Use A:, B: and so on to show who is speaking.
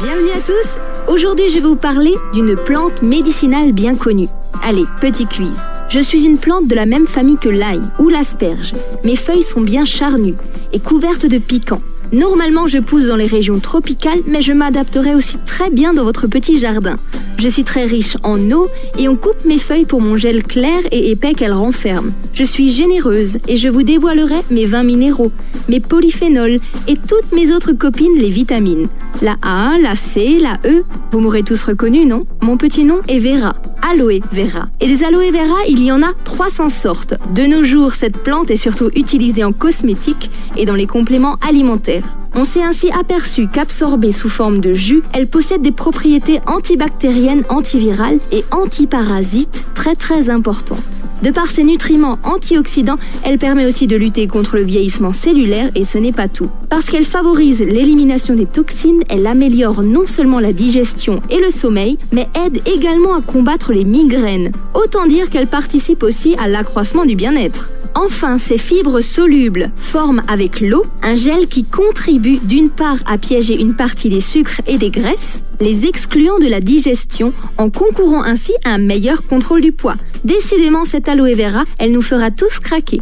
A: Bienvenue à tous Aujourd'hui je vais vous parler d'une plante médicinale bien connue. Allez, petit quiz. Je suis une plante de la même famille que l'ail ou l'asperge. Mes feuilles sont bien charnues et couvertes de piquants. Normalement, je pousse dans les régions tropicales, mais je m'adapterai aussi très bien dans votre petit jardin. Je suis très riche en eau et on coupe mes feuilles pour mon gel clair et épais qu'elles renferment. Je suis généreuse et je vous dévoilerai mes vins minéraux, mes polyphénols et toutes mes autres copines les vitamines. La A, la C, la E, vous m'aurez tous reconnu, non? Mon petit nom est Vera, aloe vera. Et des aloe vera, il y en a 300 sortes. De nos jours, cette plante est surtout utilisée en cosmétique et dans les compléments alimentaires. On s'est ainsi aperçu qu'absorbée sous forme de jus, elle possède des propriétés antibactériennes, antivirales et antiparasites très très importantes. De par ses nutriments antioxydants, elle permet aussi de lutter contre le vieillissement cellulaire et ce n'est pas tout. Parce qu'elle favorise l'élimination des toxines, elle améliore non seulement la digestion et le sommeil, mais aide également à combattre les migraines. Autant dire qu'elle participe aussi à l'accroissement du bien-être. Enfin, ces fibres solubles forment avec l'eau un gel qui contribue d'une part à piéger une partie des sucres et des graisses, les excluant de la digestion en concourant ainsi à un meilleur contrôle du poids. Décidément, cette aloe vera, elle nous fera tous craquer.